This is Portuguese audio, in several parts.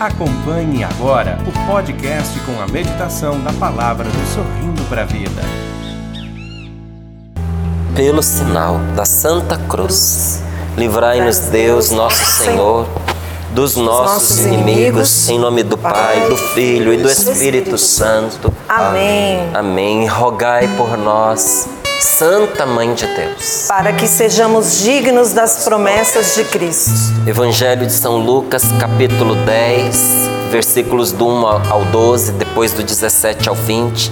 Acompanhe agora o podcast com a meditação da palavra do Sorrindo para a Vida. Pelo sinal da Santa Cruz, livrai-nos Deus, nosso Senhor, dos nossos inimigos, em nome do Pai, do Filho e do Espírito Santo. Amém. Amém. Rogai por nós, Santa Mãe de Deus. Para que sejamos dignos das promessas de Cristo. Evangelho de São Lucas, capítulo 10, versículos do 1 ao 12, depois do 17 ao 20.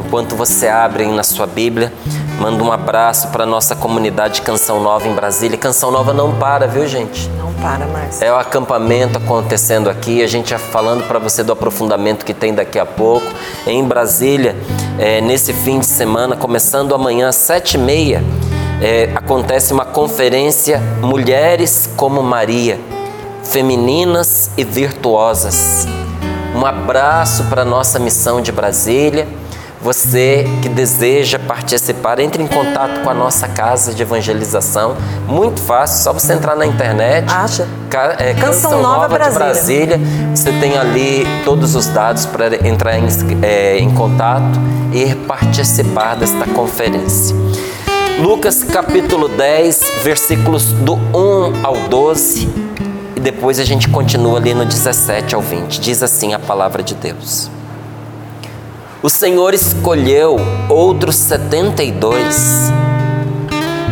Enquanto você abre aí na sua Bíblia, manda um abraço para nossa comunidade Canção Nova em Brasília. Canção Nova não para, viu, gente? Não para mais. É o acampamento acontecendo aqui, a gente já falando para você do aprofundamento que tem daqui a pouco. Em Brasília, é, nesse fim de semana, começando amanhã às sete e meia, é, acontece uma conferência Mulheres como Maria, femininas e virtuosas. Um abraço para a nossa missão de Brasília. Você que deseja participar, entre em contato com a nossa casa de evangelização. Muito fácil, só você entrar na internet. Acha? Ca- é, Canção Canção Nova Nova, de Brasília. Você tem ali todos os dados para entrar em, é, em contato e participar desta conferência. Lucas capítulo 10, versículos do 1 ao 12. E depois a gente continua ali no 17 ao 20. Diz assim a palavra de Deus. O Senhor escolheu outros setenta e dois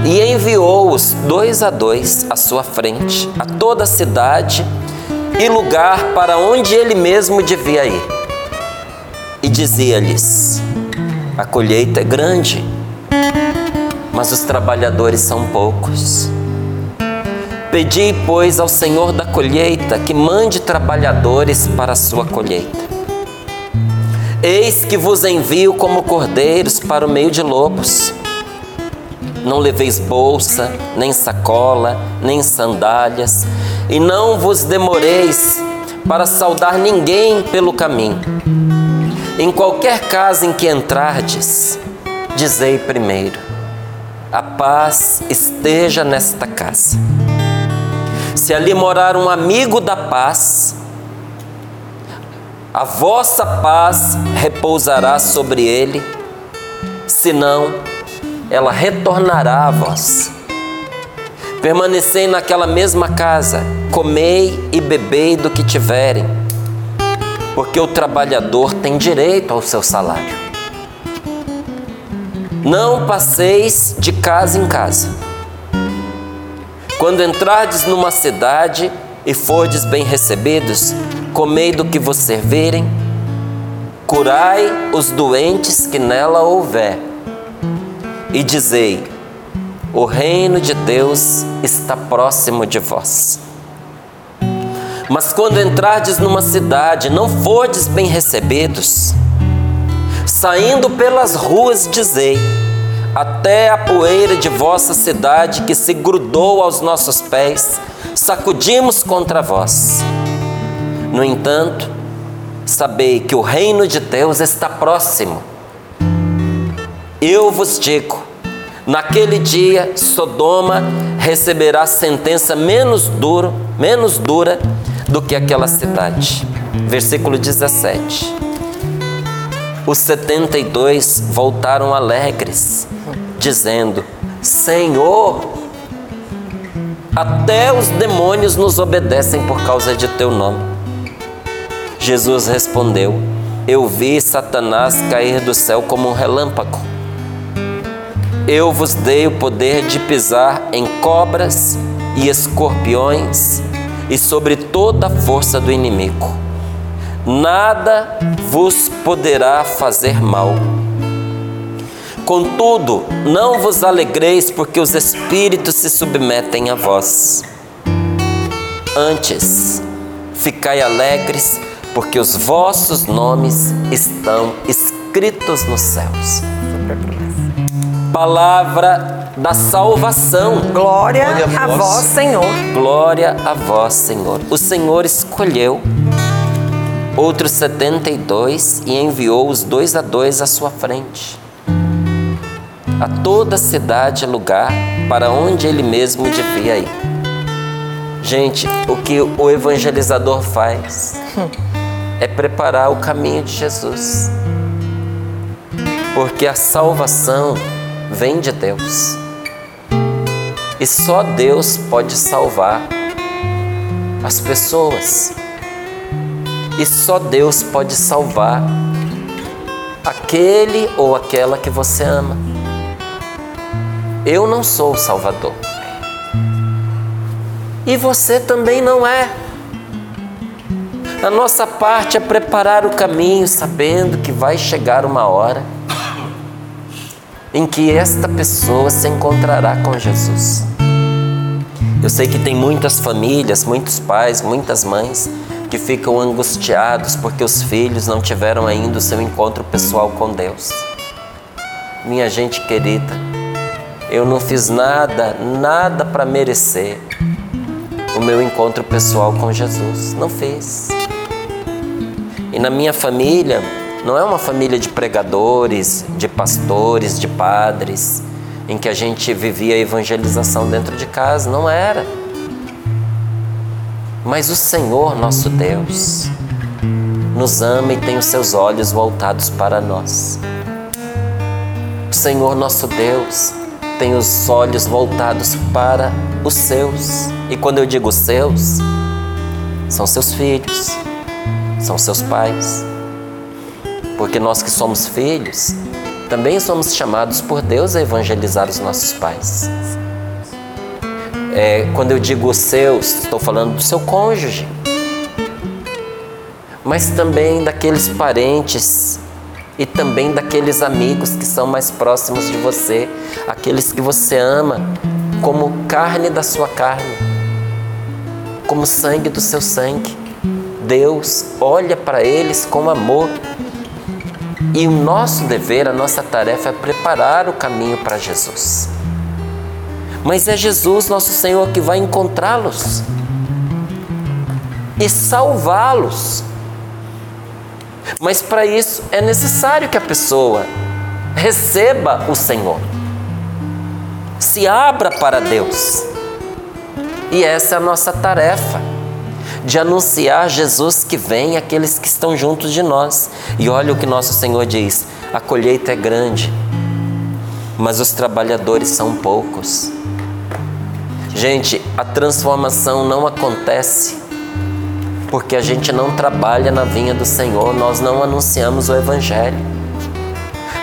e enviou-os dois a dois à sua frente, a toda a cidade e lugar para onde ele mesmo devia ir. E dizia-lhes: A colheita é grande, mas os trabalhadores são poucos. Pedi, pois, ao Senhor da colheita que mande trabalhadores para a sua colheita. Eis que vos envio como cordeiros para o meio de lobos. Não leveis bolsa, nem sacola, nem sandálias, e não vos demoreis para saudar ninguém pelo caminho. Em qualquer casa em que entrardes, dizei primeiro: a paz esteja nesta casa. Se ali morar um amigo da paz, a vossa paz repousará sobre ele, senão ela retornará a vós. Permanecei naquela mesma casa, comei e bebei do que tiverem, porque o trabalhador tem direito ao seu salário. Não passeis de casa em casa. Quando entrardes numa cidade e fordes bem recebidos, comei do que vos servirem, curai os doentes que nela houver, e dizei: o reino de Deus está próximo de vós. Mas quando entrardes numa cidade, não fordes bem recebidos, saindo pelas ruas, dizei: até a poeira de vossa cidade que se grudou aos nossos pés, sacudimos contra vós. No entanto, sabei que o reino de Deus está próximo. Eu vos digo: naquele dia Sodoma receberá sentença menos dura, menos dura do que aquela cidade. Versículo 17. Os setenta e dois voltaram alegres, dizendo: Senhor, até os demônios nos obedecem por causa de teu nome. Jesus respondeu: Eu vi Satanás cair do céu como um relâmpago. Eu vos dei o poder de pisar em cobras e escorpiões e sobre toda a força do inimigo. Nada vos poderá fazer mal. Contudo, não vos alegreis porque os espíritos se submetem a vós. Antes, ficai alegres porque os vossos nomes estão escritos nos céus. Palavra da salvação. Glória, a vós, Senhor. Glória a vós, Senhor. O Senhor escolheu outros setenta e dois e enviou os dois a dois à sua frente. A toda cidade e lugar para onde ele mesmo devia ir. Gente, o que o evangelizador faz é preparar o caminho de Jesus. Porque a salvação vem de Deus. E só Deus pode salvar as pessoas. E só Deus pode salvar aquele ou aquela que você ama. Eu não sou o Salvador. E você também não é. A nossa parte é preparar o caminho, sabendo que vai chegar uma hora em que esta pessoa se encontrará com Jesus. Eu sei que tem muitas famílias, muitos pais, muitas mães que ficam angustiados porque os filhos não tiveram ainda o seu encontro pessoal com Deus. Minha gente querida, eu não fiz nada, nada para merecer o meu encontro pessoal com Jesus. Não fiz. E na minha família, não é uma família de pregadores, de pastores, de padres, em que a gente vivia a evangelização dentro de casa. Não era. Mas o Senhor, nosso Deus, nos ama e tem os seus olhos voltados para nós. O Senhor, nosso Deus, tem os olhos voltados para os seus. E quando eu digo seus, são seus filhos, são seus pais porque nós que somos filhos, também somos chamados por Deus a evangelizar os nossos pais. É, quando eu digo seus, estou falando do seu cônjuge, mas também daqueles parentes e também daqueles amigos que são mais próximos de você, aqueles que você ama como carne da sua carne, como sangue do seu sangue. Deus olha para eles com amor e o nosso dever, a nossa tarefa é preparar o caminho para Jesus. Mas é Jesus, nosso Senhor, que vai encontrá-los e salvá-los. Mas para isso é necessário que a pessoa receba o Senhor, se abra para Deus. E essa é a nossa tarefa de anunciar Jesus que vem àqueles que estão juntos de nós. E olha o que nosso Senhor diz: a colheita é grande, mas os trabalhadores são poucos. Gente, a transformação não acontece porque a gente não trabalha na vinha do Senhor, nós não anunciamos o Evangelho.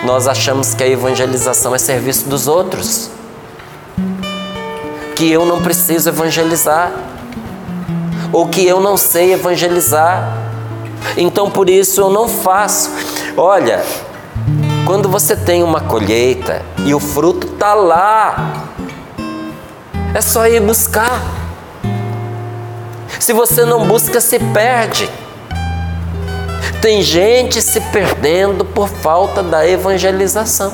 Nós achamos que a evangelização é serviço dos outros, que eu não preciso evangelizar ou que eu não sei evangelizar. Então por isso eu não faço. Olha, quando você tem uma colheita e o fruto está lá, é só ir buscar. Se você não busca, se perde. Tem gente se perdendo por falta da evangelização.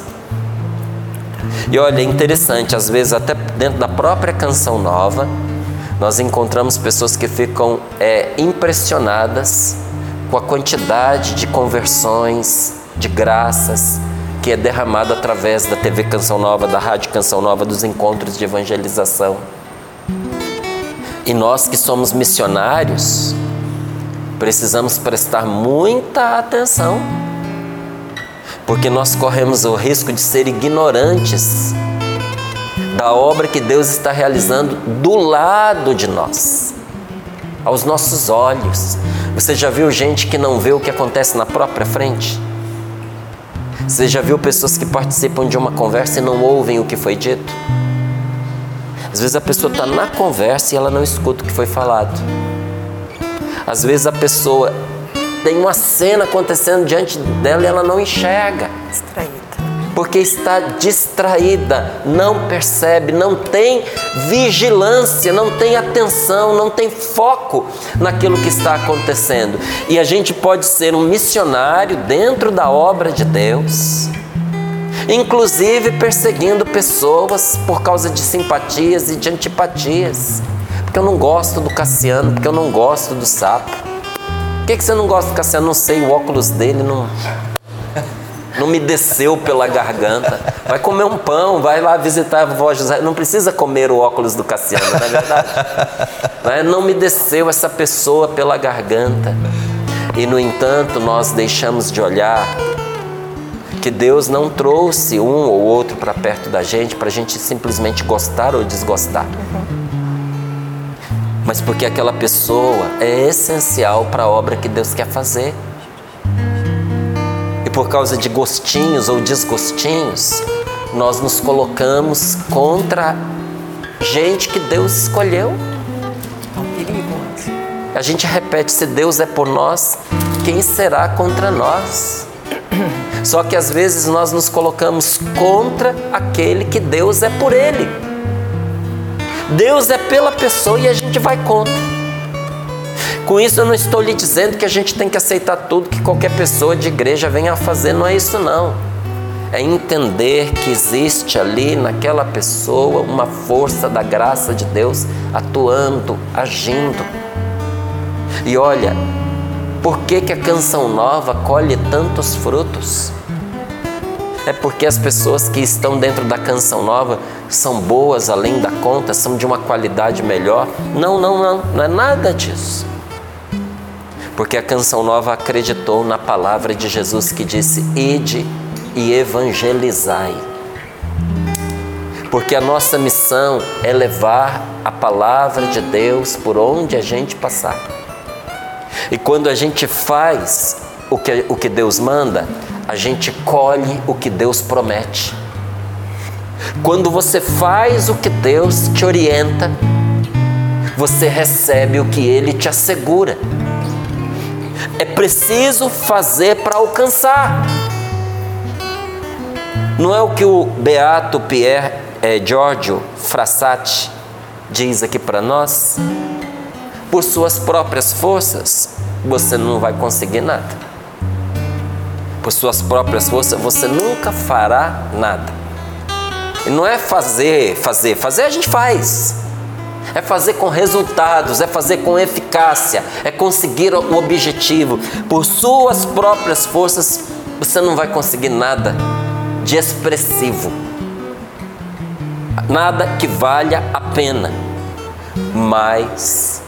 E olha, é interessante, às vezes até dentro da própria canção nova, nós encontramos pessoas que ficam é, impressionadas com a quantidade de conversões, de graças que é derramado através da TV Canção Nova, da Rádio Canção Nova, dos encontros de evangelização. E nós que somos missionários, precisamos prestar muita atenção, porque nós corremos o risco de ser ignorantes da obra que Deus está realizando do lado de nós, aos nossos olhos. Você já viu gente que não vê o que acontece na própria frente? Você já viu pessoas que participam de uma conversa e não ouvem o que foi dito? Às vezes a pessoa está na conversa e ela não escuta o que foi falado. Às vezes a pessoa tem uma cena acontecendo diante dela e ela não enxerga. Distraída porque está distraída, não percebe, não tem vigilância, não tem atenção, não tem foco naquilo que está acontecendo. E a gente pode ser um missionário dentro da obra de Deus, inclusive perseguindo pessoas por causa de simpatias e de antipatias. Porque eu não gosto do Cassiano, porque eu não gosto do sapo. Por que, que você não gosta do Cassiano? Não sei, o óculos dele não não me desceu pela garganta. Vai comer um pão, vai lá visitar a vovó José. Não precisa comer o óculos do Cassiano, não é verdade? É? não me desceu essa pessoa pela garganta. E no entanto, nós deixamos de olhar que Deus não trouxe um ou outro para perto da gente para a gente simplesmente gostar ou desgostar. Mas porque aquela pessoa é essencial para a obra que Deus quer fazer. Por causa de gostinhos ou desgostinhos, nós nos colocamos contra gente que Deus escolheu. A gente repete: se Deus é por nós, quem será contra nós? Só que às vezes nós nos colocamos contra aquele que Deus é por ele. Deus é pela pessoa e a gente vai contra. Com isso eu não estou lhe dizendo que a gente tem que aceitar tudo que qualquer pessoa de igreja venha a fazer, não é isso não. É entender que existe ali naquela pessoa uma força da graça de Deus atuando, agindo. E olha, por que, que a canção nova colhe tantos frutos? É porque as pessoas que estão dentro da canção nova são boas além da conta, são de uma qualidade melhor? Não, não, não, não é nada disso. Porque a canção nova acreditou na palavra de Jesus que disse: Ide e evangelizai. Porque a nossa missão é levar a palavra de Deus por onde a gente passar. E quando a gente faz o que, o que Deus manda, a gente colhe o que Deus promete. Quando você faz o que Deus te orienta, você recebe o que Ele te assegura. É preciso fazer para alcançar. Não é o que o beato Pierre eh, Giorgio Frassati diz aqui para nós? Por suas próprias forças, você não vai conseguir nada. Por suas próprias forças, você nunca fará nada. E não é fazer, fazer, fazer a gente faz. É fazer com resultados, é fazer com eficácia, é conseguir o objetivo. Por suas próprias forças, você não vai conseguir nada de expressivo. Nada que valha a pena. Mas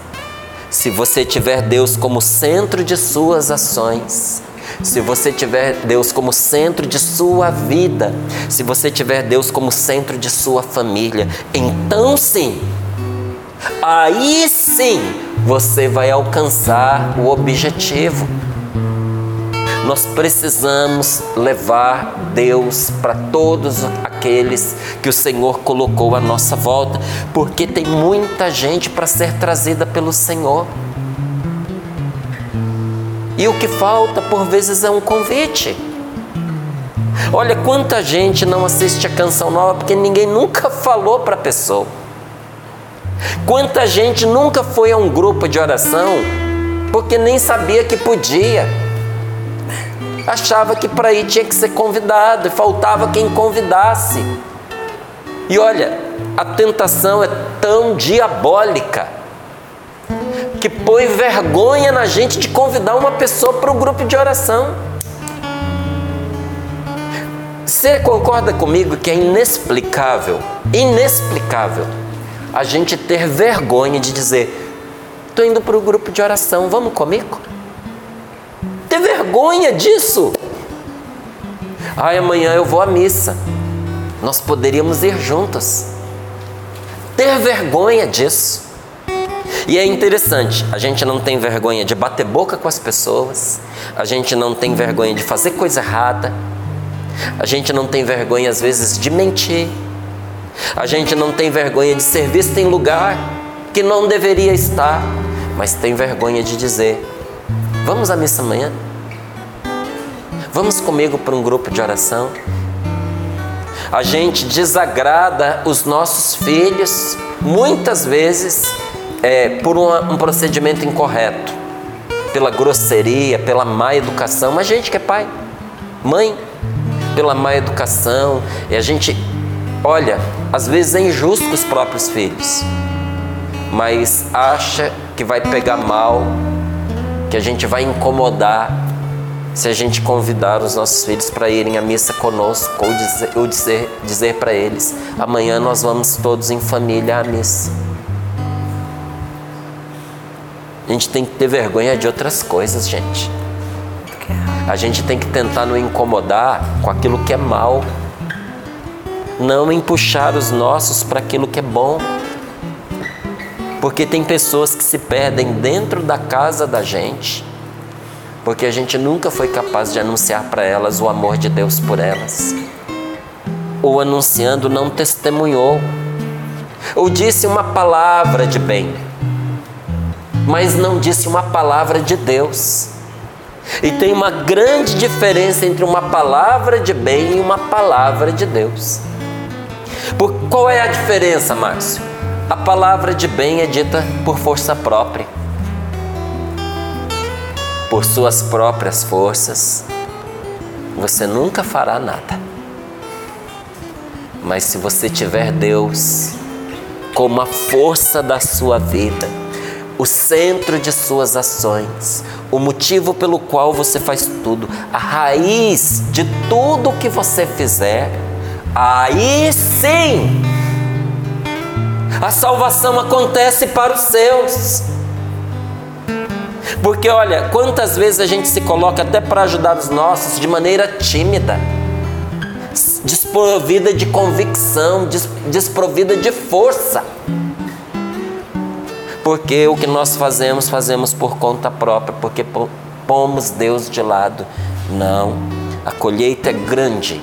se você tiver Deus como centro de suas ações, se você tiver Deus como centro de sua vida, se você tiver Deus como centro de sua família, então sim, aí sim você vai alcançar o objetivo. Nós precisamos levar Deus para todos aqueles que o Senhor colocou à nossa volta, porque tem muita gente para ser trazida pelo Senhor. E o que falta por vezes é um convite. Olha quanta gente não assiste a canção nova porque ninguém nunca falou para a pessoa. Quanta gente nunca foi a um grupo de oração porque nem sabia que podia achava que para ir tinha que ser convidado e faltava quem convidasse. E olha, a tentação é tão diabólica que põe vergonha na gente de convidar uma pessoa para o grupo de oração. Você concorda comigo que é inexplicável, inexplicável, a gente ter vergonha de dizer: estou indo para o grupo de oração, vamos comigo? ter vergonha disso. Ai, amanhã eu vou à missa. Nós poderíamos ir juntos. Ter vergonha disso. E é interessante, a gente não tem vergonha de bater boca com as pessoas, a gente não tem vergonha de fazer coisa errada, a gente não tem vergonha às vezes de mentir, a gente não tem vergonha de ser visto em lugar que não deveria estar, mas tem vergonha de dizer: Vamos à missa amanhã? Vamos comigo para um grupo de oração? A gente desagrada os nossos filhos muitas vezes é, por uma, um procedimento incorreto, pela grosseria, pela má educação. Mas gente que é pai, mãe, pela má educação, e a gente, olha, às vezes é injusto com os próprios filhos, mas acha que vai pegar mal que a gente vai incomodar. se a gente convidar os nossos filhos para irem à missa conosco ou dizer, ou dizer, dizer para eles: amanhã nós vamos todos em família à missa. A gente tem que ter vergonha de outras coisas, gente. A gente tem que tentar não incomodar com aquilo que é mal, não empuxar os nossos para aquilo que é bom. Porque tem pessoas que se perdem dentro da casa da gente, porque a gente nunca foi capaz de anunciar para elas o amor de Deus por elas. Ou anunciando, não testemunhou. Ou disse uma palavra de bem, mas não disse uma palavra de Deus. E tem uma grande diferença entre uma palavra de bem e uma palavra de Deus. Por qual é a diferença, Márcio? A palavra de bem é dita por força própria, por suas próprias forças. Você nunca fará nada. Mas se você tiver Deus como a força da sua vida, o centro de suas ações, o motivo pelo qual você faz tudo, a raiz de tudo que você fizer, aí sim a salvação acontece para os seus. Porque olha, quantas vezes a gente se coloca até para ajudar os nossos de maneira tímida, desprovida de convicção, desprovida de força. Porque o que nós fazemos, fazemos por conta própria, porque pomos Deus de lado. Não, a colheita é grande,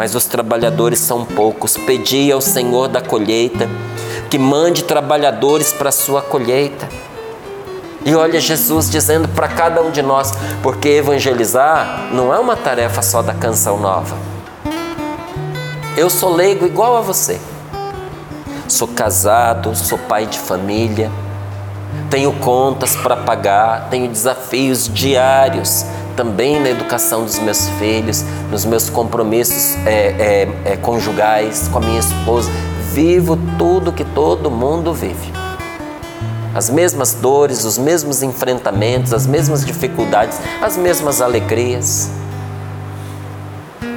mas os trabalhadores são poucos. Pedi ao Senhor da colheita que mande trabalhadores para a sua colheita. E olha Jesus dizendo para cada um de nós, porque evangelizar não é uma tarefa só da canção nova. Eu sou leigo igual a você. Sou casado, sou pai de família, tenho contas para pagar, tenho desafios diários também na educação dos meus filhos, nos meus compromissos é, é, é, conjugais com a minha esposa vivo tudo que todo mundo vive. As mesmas dores, os mesmos enfrentamentos, as mesmas dificuldades, as mesmas alegrias.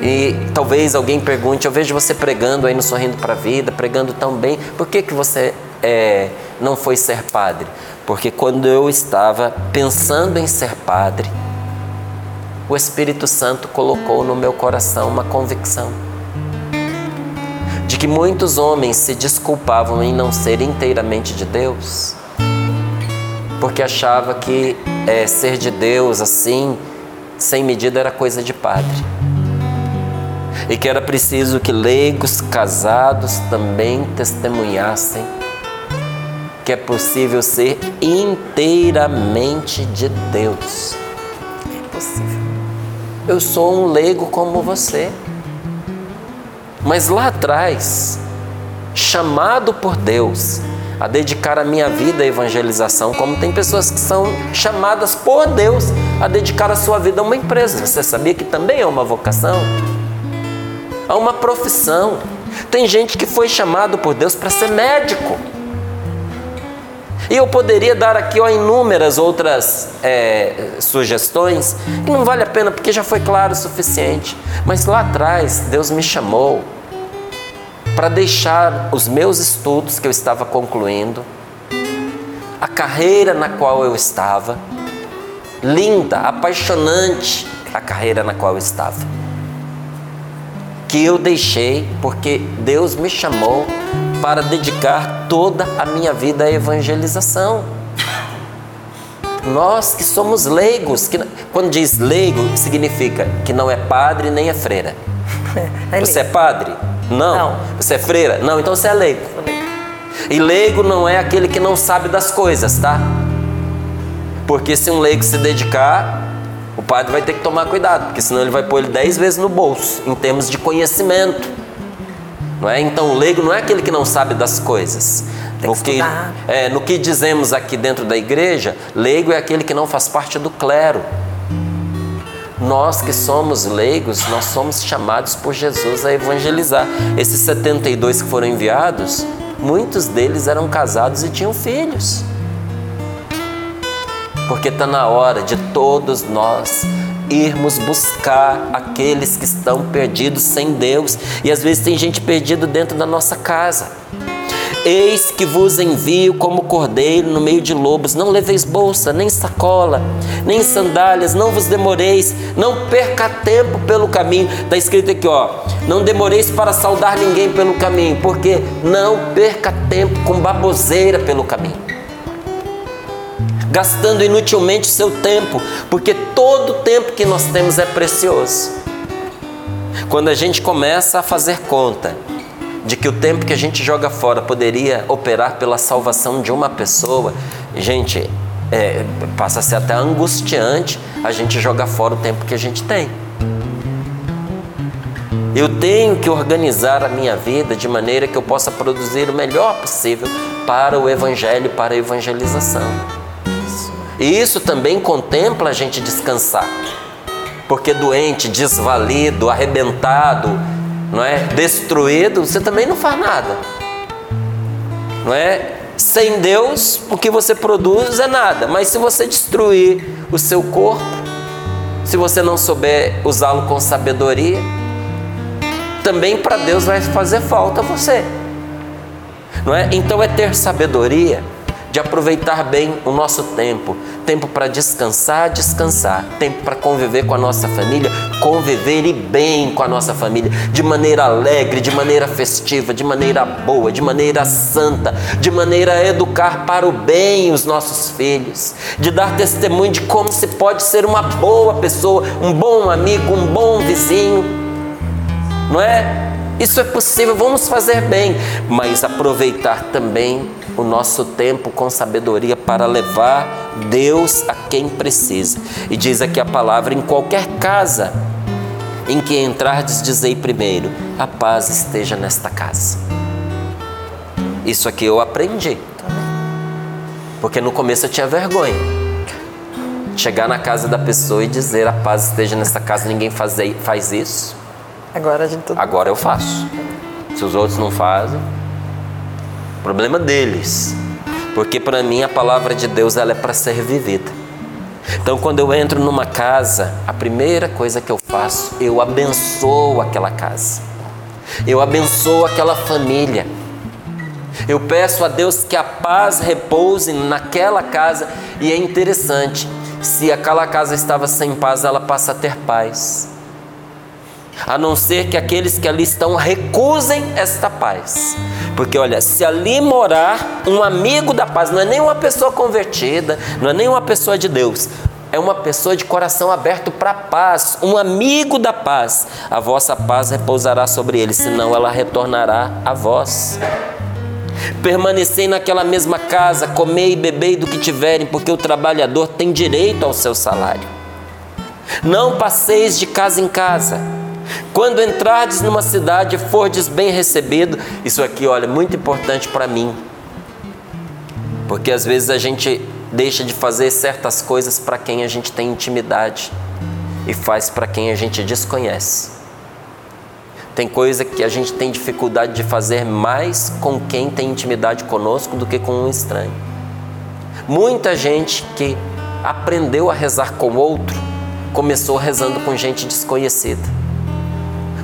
E talvez alguém pergunte: Eu vejo você pregando aí no Sorrindo para a Vida, pregando tão bem, por que, que você é, não foi ser padre? Porque quando eu estava pensando em ser padre, o Espírito Santo colocou no meu coração uma convicção de que muitos homens se desculpavam em não ser inteiramente de Deus, porque achava que é, ser de Deus assim, sem medida, era coisa de padre. E que era preciso que leigos casados também testemunhassem que é possível ser inteiramente de Deus. É possível. Eu sou um leigo como você. Mas lá atrás, chamado por Deus a dedicar a minha vida à evangelização, como tem pessoas que são chamadas por Deus a dedicar a sua vida a uma empresa. Você sabia que também é uma vocação? A uma profissão. Tem gente que foi chamado por Deus para ser médico. E eu poderia dar aqui ó, inúmeras outras é, sugestões que não vale a pena porque já foi claro o suficiente. Mas lá atrás Deus me chamou para deixar os meus estudos que eu estava concluindo, a carreira na qual eu estava, linda, apaixonante a carreira na qual eu estava. Que eu deixei porque Deus me chamou para dedicar toda a minha vida à evangelização. Nós que somos leigos, que, quando diz leigo, significa que não é padre nem é freira. É Você é padre? Não. não. Você é freira? Não, então você é leigo. E leigo não é aquele que não sabe das coisas, tá? Porque se um leigo se dedicar, o padre vai ter que tomar cuidado, porque senão ele vai pôr ele dez vezes no bolso, em termos de conhecimento. Não é? Então o leigo não é aquele que não sabe das coisas. no que, é, no que dizemos aqui dentro da igreja, leigo é aquele que não faz parte do clero. Nós que somos leigos, nós somos chamados por Jesus a evangelizar. Esses 72 que foram enviados, muitos deles eram casados e tinham filhos. Porque está na hora de todos nós irmos buscar aqueles que estão perdidos sem Deus. E às vezes tem gente perdida dentro da nossa casa. Eis que vos envio como cordeiro no meio de lobos. Não leveis bolsa, nem sacola, nem sandálias, não vos demoreis, não perca tempo pelo caminho. Está escrito aqui, ó. Não demoreis para saudar ninguém pelo caminho, porque não perca tempo com baboseira pelo caminho. Gastando inutilmente seu tempo, porque todo tempo que nós temos é precioso. Quando a gente começa a fazer conta, de que o tempo que a gente joga fora poderia operar pela salvação de uma pessoa, gente, é, passa a ser até angustiante a gente jogar fora o tempo que a gente tem. Eu tenho que organizar a minha vida de maneira que eu possa produzir o melhor possível para o Evangelho, para a evangelização. E isso também contempla a gente descansar. Porque doente, desvalido, arrebentado, não é? Destruído, você também não faz nada. Não é? Sem Deus, o que você produz é nada. Mas se você destruir o seu corpo, se você não souber usá-lo com sabedoria, também para Deus vai fazer falta você. Não é? Então é ter sabedoria de aproveitar bem o nosso tempo, tempo para descansar, descansar, tempo para conviver com a nossa família, conviver e bem com a nossa família, de maneira alegre, de maneira festiva, de maneira boa, de maneira santa, de maneira a educar para o bem os nossos filhos, de dar testemunho de como se pode ser uma boa pessoa, um bom amigo, um bom vizinho, não é? Isso é possível, vamos fazer bem, mas aproveitar também o nosso tempo com sabedoria para levar Deus a quem precisa. E diz aqui a palavra: em qualquer casa em que entrardes, dizei primeiro: a paz esteja nesta casa. Isso aqui eu aprendi. Porque no começo eu tinha vergonha. Chegar na casa da pessoa e dizer a paz esteja nesta casa, ninguém faz, faz isso. Agora a gente. Agora eu faço. Se os outros não fazem, problema deles. Porque para mim a palavra de Deus ela é para ser vivida. Então quando eu entro numa casa, a primeira coisa que eu faço, eu abençoo aquela casa. Eu abençoo aquela família. Eu peço a Deus que a paz repouse naquela casa e é interessante, se aquela casa estava sem paz, ela passa a ter paz a não ser que aqueles que ali estão recusem esta paz. Porque olha, se ali morar um amigo da paz, não é nem uma pessoa convertida, não é nem uma pessoa de Deus, é uma pessoa de coração aberto para a paz, um amigo da paz, a vossa paz repousará sobre ele, senão ela retornará a vós. Permanecei naquela mesma casa, comei e bebei do que tiverem, porque o trabalhador tem direito ao seu salário. Não passeis de casa em casa quando entrardes numa cidade e fordes bem recebido, isso aqui, olha, é muito importante para mim. Porque às vezes a gente deixa de fazer certas coisas para quem a gente tem intimidade e faz para quem a gente desconhece. Tem coisa que a gente tem dificuldade de fazer mais com quem tem intimidade conosco do que com um estranho. Muita gente que aprendeu a rezar com outro começou rezando com gente desconhecida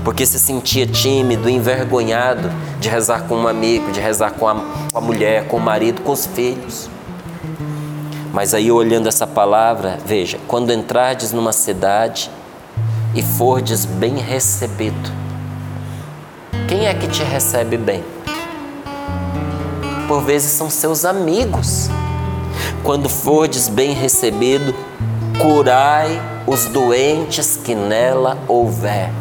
porque se sentia tímido, envergonhado de rezar com um amigo, de rezar com a, com a mulher, com o marido, com os filhos. Mas aí, olhando essa palavra, veja: quando entrardes numa cidade e fordes bem recebido, quem é que te recebe bem? Por vezes são seus amigos. Quando fordes bem recebido, curai os doentes que nela houver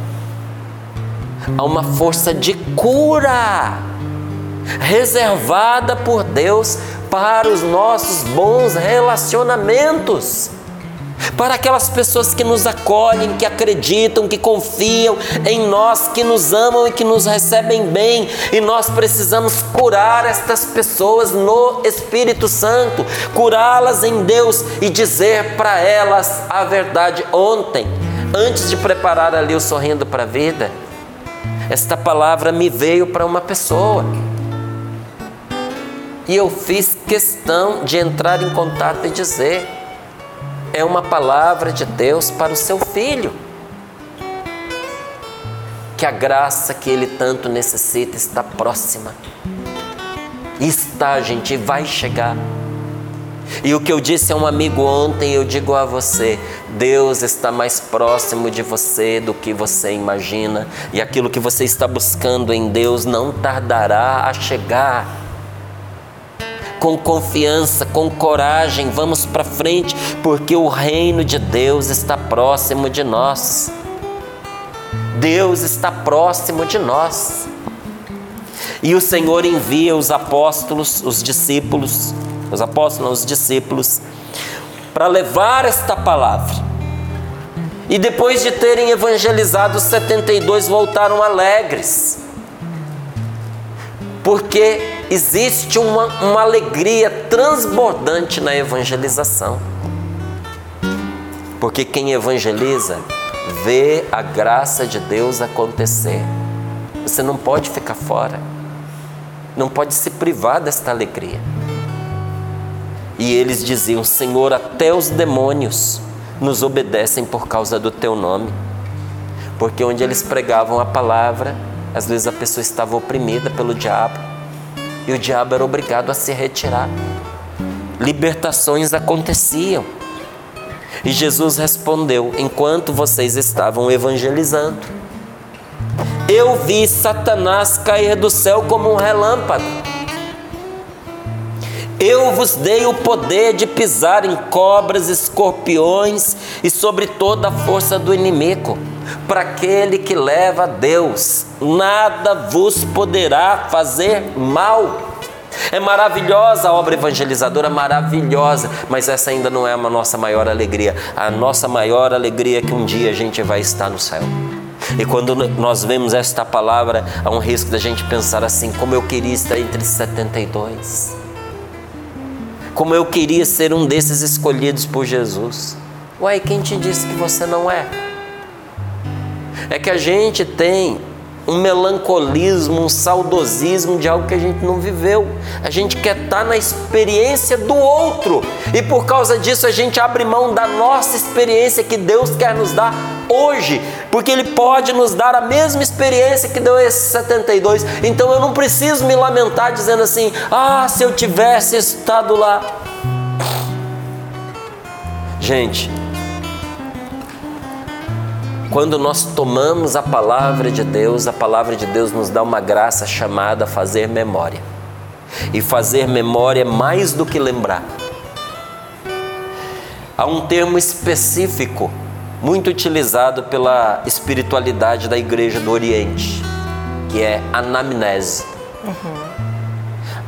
a uma força de cura reservada por Deus para os nossos bons relacionamentos. Para aquelas pessoas que nos acolhem, que acreditam, que confiam em nós, que nos amam e que nos recebem bem, e nós precisamos curar estas pessoas no Espírito Santo, curá-las em Deus e dizer para elas a verdade. Ontem, antes de preparar ali o sorrindo para a vida, esta palavra me veio para uma pessoa. E eu fiz questão de entrar em contato e dizer: é uma palavra de Deus para o seu filho. Que a graça que ele tanto necessita está próxima. Está, gente, vai chegar. E o que eu disse a um amigo ontem, eu digo a você: Deus está mais próximo de você do que você imagina, e aquilo que você está buscando em Deus não tardará a chegar. Com confiança, com coragem, vamos para frente, porque o reino de Deus está próximo de nós. Deus está próximo de nós. E o Senhor envia os apóstolos, os discípulos, os apóstolos, os discípulos, para levar esta palavra. E depois de terem evangelizado, os 72 voltaram alegres, porque existe uma, uma alegria transbordante na evangelização. Porque quem evangeliza vê a graça de Deus acontecer. Você não pode ficar fora, não pode se privar desta alegria. E eles diziam: Senhor, até os demônios nos obedecem por causa do teu nome. Porque onde eles pregavam a palavra, às vezes a pessoa estava oprimida pelo diabo e o diabo era obrigado a se retirar. Libertações aconteciam. E Jesus respondeu: Enquanto vocês estavam evangelizando, eu vi Satanás cair do céu como um relâmpago. Eu vos dei o poder de pisar em cobras, escorpiões e sobre toda a força do inimigo. Para aquele que leva a Deus, nada vos poderá fazer mal. É maravilhosa a obra evangelizadora, maravilhosa, mas essa ainda não é a nossa maior alegria. A nossa maior alegria é que um dia a gente vai estar no céu. E quando nós vemos esta palavra, há um risco da gente pensar assim: como eu queria estar entre 72 como eu queria ser um desses escolhidos por Jesus. Uai, quem te disse que você não é? É que a gente tem um melancolismo, um saudosismo de algo que a gente não viveu. A gente quer estar na experiência do outro. E por causa disso a gente abre mão da nossa experiência que Deus quer nos dar hoje, porque Ele pode nos dar a mesma experiência que deu esses 72. Então eu não preciso me lamentar dizendo assim: ah, se eu tivesse estado lá. Gente, quando nós tomamos a palavra de Deus, a palavra de Deus nos dá uma graça chamada fazer memória. E fazer memória é mais do que lembrar. Há um termo específico, muito utilizado pela espiritualidade da Igreja do Oriente, que é anamnese. Uhum.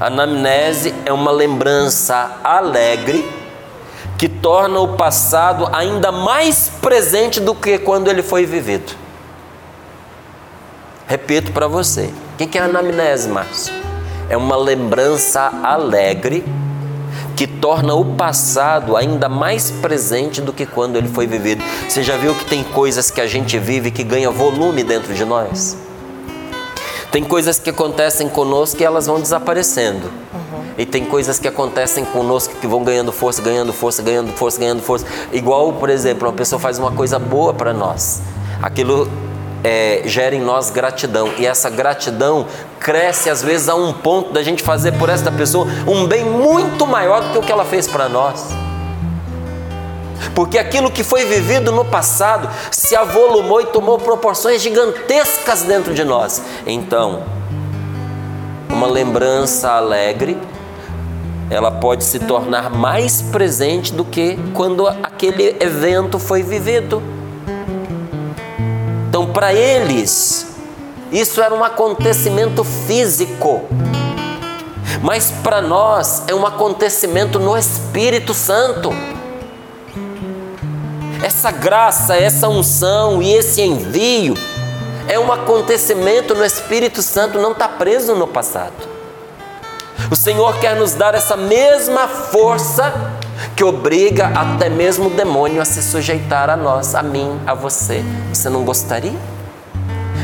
Anamnese é uma lembrança alegre que torna o passado ainda mais presente do que quando ele foi vivido. Repito para você: o que é anamnese, Márcio? É uma lembrança alegre que torna o passado ainda mais presente do que quando ele foi vivido. Você já viu que tem coisas que a gente vive que ganha volume dentro de nós? Tem coisas que acontecem conosco e elas vão desaparecendo. E tem coisas que acontecem conosco que vão ganhando força, ganhando força, ganhando força, ganhando força. Igual, por exemplo, uma pessoa faz uma coisa boa para nós. Aquilo é, gera em nós gratidão. E essa gratidão cresce às vezes a um ponto da gente fazer por esta pessoa um bem muito maior do que o que ela fez para nós. Porque aquilo que foi vivido no passado se avolumou e tomou proporções gigantescas dentro de nós. Então, uma lembrança alegre ela pode se tornar mais presente do que quando aquele evento foi vivido. Então, para eles, isso era um acontecimento físico, mas para nós é um acontecimento no Espírito Santo. Essa graça, essa unção e esse envio é um acontecimento no Espírito Santo, não está preso no passado. O Senhor quer nos dar essa mesma força que obriga até mesmo o demônio a se sujeitar a nós, a mim, a você. Você não gostaria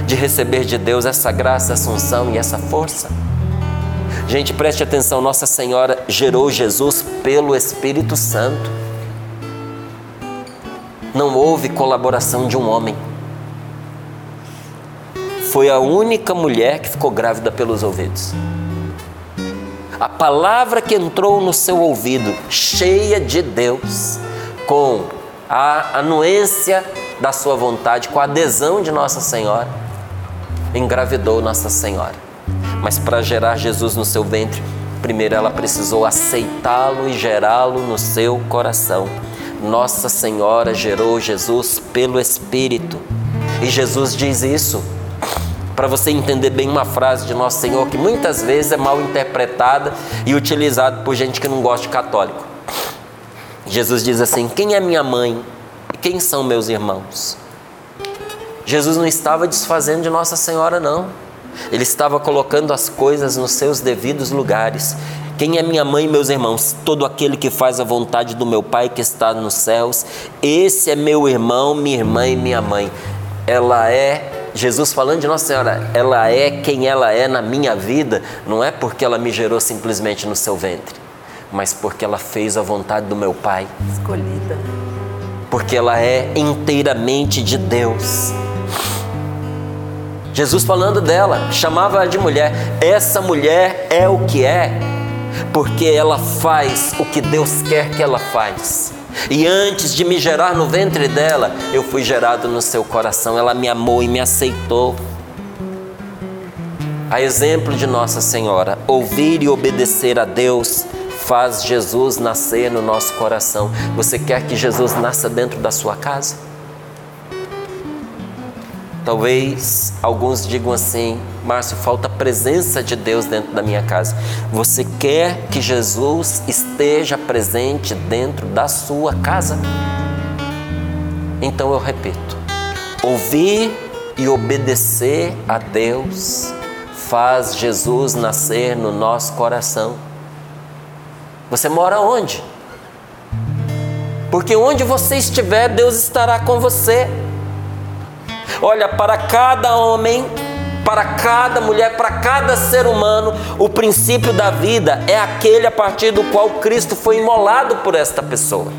de receber de Deus essa graça, essa unção e essa força? Gente, preste atenção: Nossa Senhora gerou Jesus pelo Espírito Santo. não houve colaboração de um homem. Foi a única mulher que ficou grávida pelos ouvidos. A palavra que entrou no seu ouvido, cheia de Deus, com a anuência da sua vontade, com a adesão de Nossa Senhora, engravidou Nossa Senhora. Mas para gerar Jesus no seu ventre, primeiro ela precisou aceitá-lo e gerá-lo no seu coração. Nossa Senhora gerou Jesus pelo Espírito. E Jesus diz isso para você entender bem uma frase de Nosso Senhor que muitas vezes é mal interpretada e utilizada por gente que não gosta de católico. Jesus diz assim: Quem é minha mãe e quem são meus irmãos? Jesus não estava desfazendo de Nossa Senhora, não. Ele estava colocando as coisas nos seus devidos lugares. Quem é minha mãe e meus irmãos? Todo aquele que faz a vontade do meu Pai que está nos céus. Esse é meu irmão, minha irmã e minha mãe. Ela é Jesus falando de Nossa Senhora, ela é quem ela é na minha vida, não é porque ela me gerou simplesmente no seu ventre, mas porque ela fez a vontade do meu Pai. Escolhida. Porque ela é inteiramente de Deus. Jesus falando dela, chamava de mulher. Essa mulher é o que é, porque ela faz o que Deus quer que ela faz. E antes de me gerar no ventre dela, eu fui gerado no seu coração. Ela me amou e me aceitou. A exemplo de Nossa Senhora, ouvir e obedecer a Deus faz Jesus nascer no nosso coração. Você quer que Jesus nasça dentro da sua casa? Talvez alguns digam assim: Márcio, falta a presença de Deus dentro da minha casa. Você quer que Jesus esteja presente dentro da sua casa? Então eu repito: ouvir e obedecer a Deus faz Jesus nascer no nosso coração. Você mora onde? Porque onde você estiver, Deus estará com você. Olha, para cada homem, para cada mulher, para cada ser humano, o princípio da vida é aquele a partir do qual Cristo foi imolado por esta pessoa.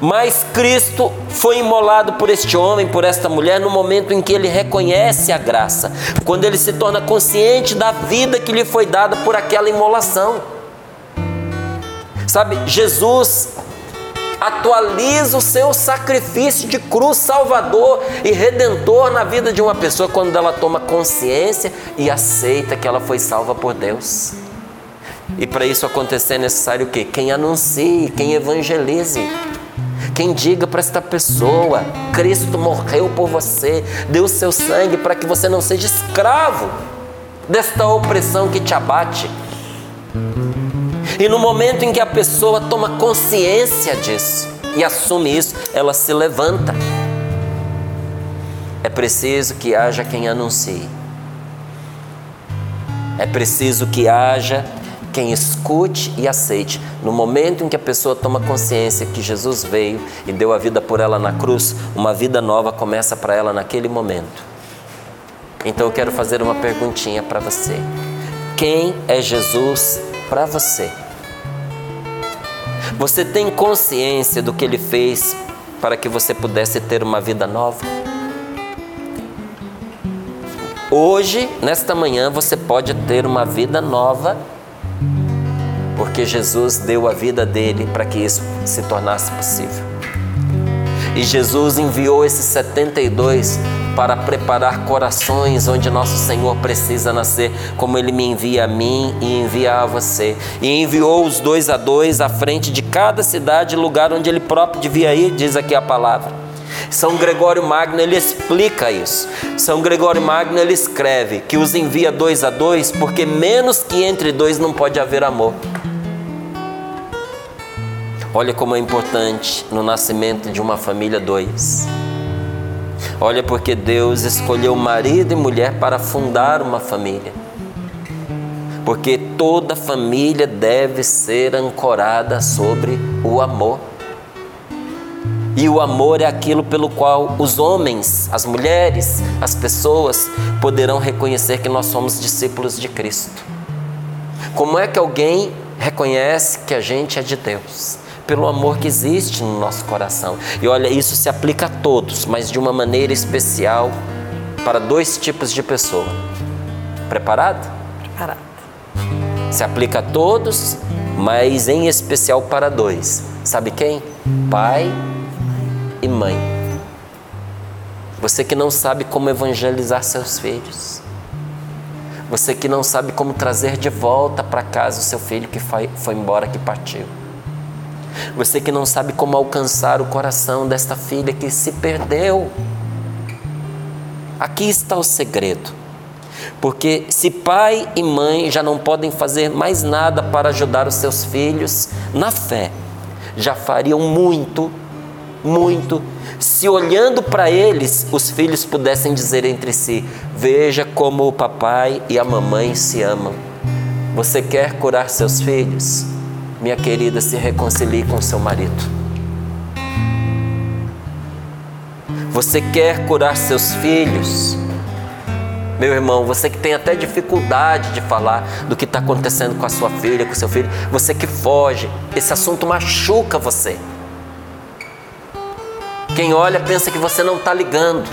Mas Cristo foi imolado por este homem, por esta mulher, no momento em que ele reconhece a graça, quando ele se torna consciente da vida que lhe foi dada por aquela imolação. Sabe, Jesus atualiza o seu sacrifício de cruz salvador e redentor na vida de uma pessoa quando ela toma consciência e aceita que ela foi salva por Deus. E para isso acontecer é necessário o quê? Quem anuncie, quem evangelize. Quem diga para esta pessoa: Cristo morreu por você, deu seu sangue para que você não seja escravo desta opressão que te abate. E no momento em que a pessoa toma consciência disso e assume isso, ela se levanta. É preciso que haja quem anuncie. É preciso que haja quem escute e aceite. No momento em que a pessoa toma consciência que Jesus veio e deu a vida por ela na cruz, uma vida nova começa para ela naquele momento. Então eu quero fazer uma perguntinha para você. Quem é Jesus para você? Você tem consciência do que ele fez para que você pudesse ter uma vida nova? Hoje, nesta manhã, você pode ter uma vida nova, porque Jesus deu a vida dele para que isso se tornasse possível. E Jesus enviou esses 72 para preparar corações onde nosso Senhor precisa nascer, como Ele me envia a mim e envia a você. E enviou os dois a dois à frente de cada cidade, lugar onde Ele próprio devia ir, diz aqui a palavra. São Gregório Magno ele explica isso. São Gregório Magno ele escreve que os envia dois a dois porque menos que entre dois não pode haver amor. Olha como é importante no nascimento de uma família dois. Olha, porque Deus escolheu marido e mulher para fundar uma família. Porque toda família deve ser ancorada sobre o amor. E o amor é aquilo pelo qual os homens, as mulheres, as pessoas poderão reconhecer que nós somos discípulos de Cristo. Como é que alguém reconhece que a gente é de Deus? Pelo amor que existe no nosso coração. E olha, isso se aplica a todos, mas de uma maneira especial para dois tipos de pessoa. Preparado? Preparado. Se aplica a todos, mas em especial para dois. Sabe quem? Pai e mãe. Você que não sabe como evangelizar seus filhos. Você que não sabe como trazer de volta para casa o seu filho que foi, foi embora, que partiu. Você que não sabe como alcançar o coração desta filha que se perdeu. Aqui está o segredo. Porque se pai e mãe já não podem fazer mais nada para ajudar os seus filhos na fé, já fariam muito, muito se olhando para eles, os filhos pudessem dizer entre si: Veja como o papai e a mamãe se amam. Você quer curar seus filhos? Minha querida, se reconcilie com seu marido. Você quer curar seus filhos? Meu irmão, você que tem até dificuldade de falar do que está acontecendo com a sua filha, com o seu filho, você que foge, esse assunto machuca você. Quem olha pensa que você não está ligando.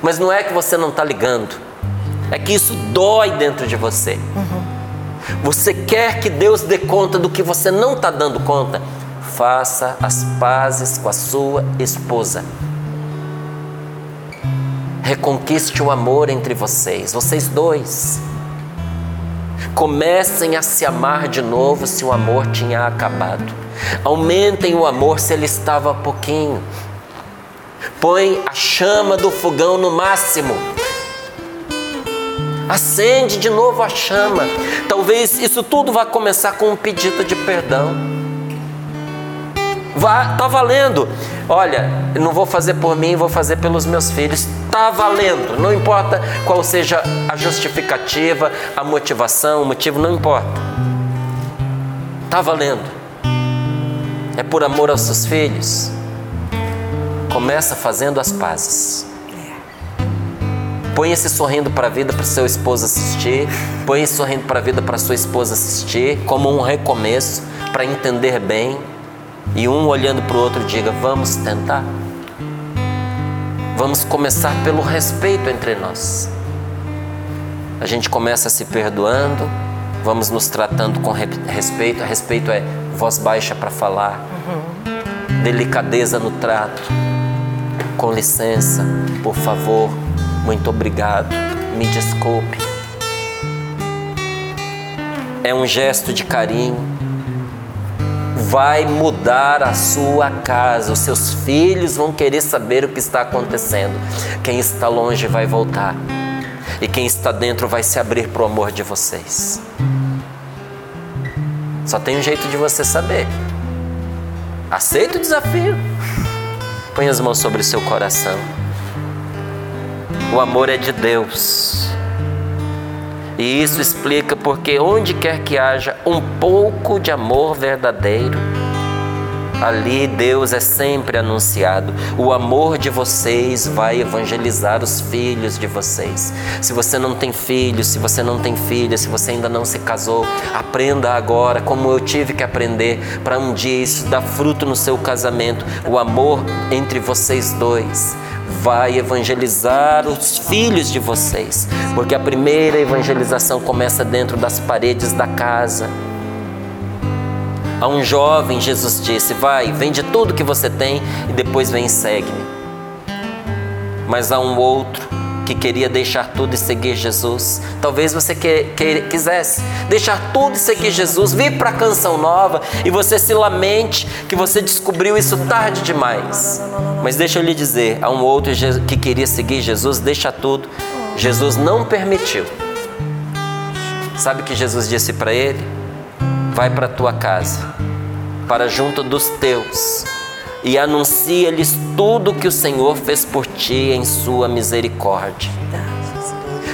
Mas não é que você não está ligando. É que isso dói dentro de você. Você quer que Deus dê conta do que você não está dando conta? Faça as pazes com a sua esposa. Reconquiste o amor entre vocês, vocês dois. Comecem a se amar de novo se o amor tinha acabado. Aumentem o amor se ele estava pouquinho. Põe a chama do fogão no máximo. Acende de novo a chama. Talvez isso tudo vá começar com um pedido de perdão. Vá, tá valendo. Olha, não vou fazer por mim, vou fazer pelos meus filhos. Tá valendo. Não importa qual seja a justificativa, a motivação, o motivo, não importa. Tá valendo. É por amor aos seus filhos. Começa fazendo as pazes. Põe esse sorrindo para a vida para seu esposo assistir. Põe esse sorrindo para a vida para sua esposa assistir, como um recomeço, para entender bem. E um olhando para o outro diga: Vamos tentar. Vamos começar pelo respeito entre nós. A gente começa se perdoando, vamos nos tratando com respeito. Respeito é voz baixa para falar, uhum. delicadeza no trato com licença, por favor, muito obrigado, me desculpe. É um gesto de carinho. Vai mudar a sua casa, os seus filhos vão querer saber o que está acontecendo. Quem está longe vai voltar, e quem está dentro vai se abrir para o amor de vocês. Só tem um jeito de você saber. Aceita o desafio. Põe as mãos sobre o seu coração. O amor é de Deus. E isso explica porque onde quer que haja um pouco de amor verdadeiro, Ali Deus é sempre anunciado. O amor de vocês vai evangelizar os filhos de vocês. Se você não tem filhos, se você não tem filha, se você ainda não se casou, aprenda agora, como eu tive que aprender, para um dia isso dar fruto no seu casamento. O amor entre vocês dois vai evangelizar os filhos de vocês, porque a primeira evangelização começa dentro das paredes da casa. A um jovem, Jesus disse: Vai, vende tudo que você tem e depois vem e segue-me. Mas a um outro que queria deixar tudo e seguir Jesus. Talvez você que, que, quisesse deixar tudo e seguir Jesus, vir para a canção nova e você se lamente que você descobriu isso tarde demais. Mas deixa eu lhe dizer, a um outro que queria seguir Jesus, deixa tudo. Jesus não permitiu. Sabe o que Jesus disse para ele? vai para tua casa, para junto dos teus, e anuncia-lhes tudo que o Senhor fez por ti em sua misericórdia.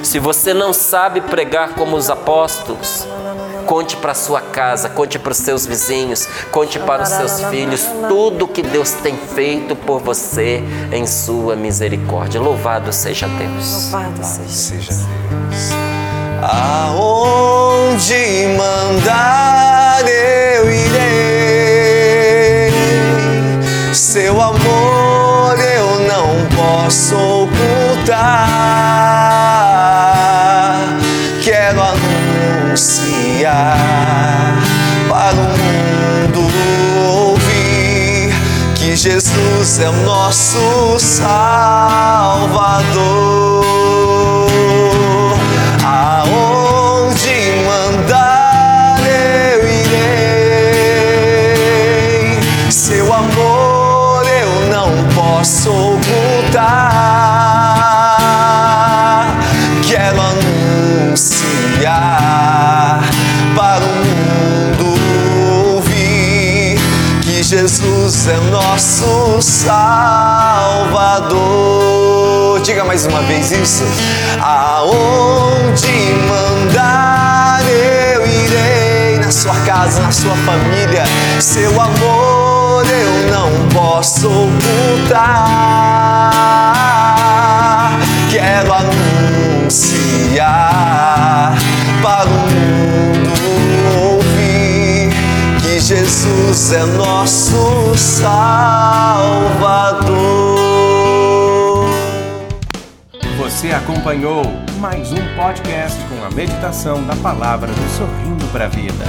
Se você não sabe pregar como os apóstolos, conte para sua casa, conte para os seus vizinhos, conte para os seus filhos tudo que Deus tem feito por você em sua misericórdia. Louvado seja Deus. Louvado seja Deus aonde mandar eu Seu amor eu não posso ocultar. Quero anunciar para o mundo ouvir que Jesus é o nosso Salvador. Salvador. Diga mais uma vez isso. Aonde mandar eu irei na sua casa, na sua família. Seu amor eu não posso ocultar. Quero anunciar para o mundo Jesus é nosso Salvador. Você acompanhou mais um podcast com a meditação da palavra do Sorrindo para a Vida.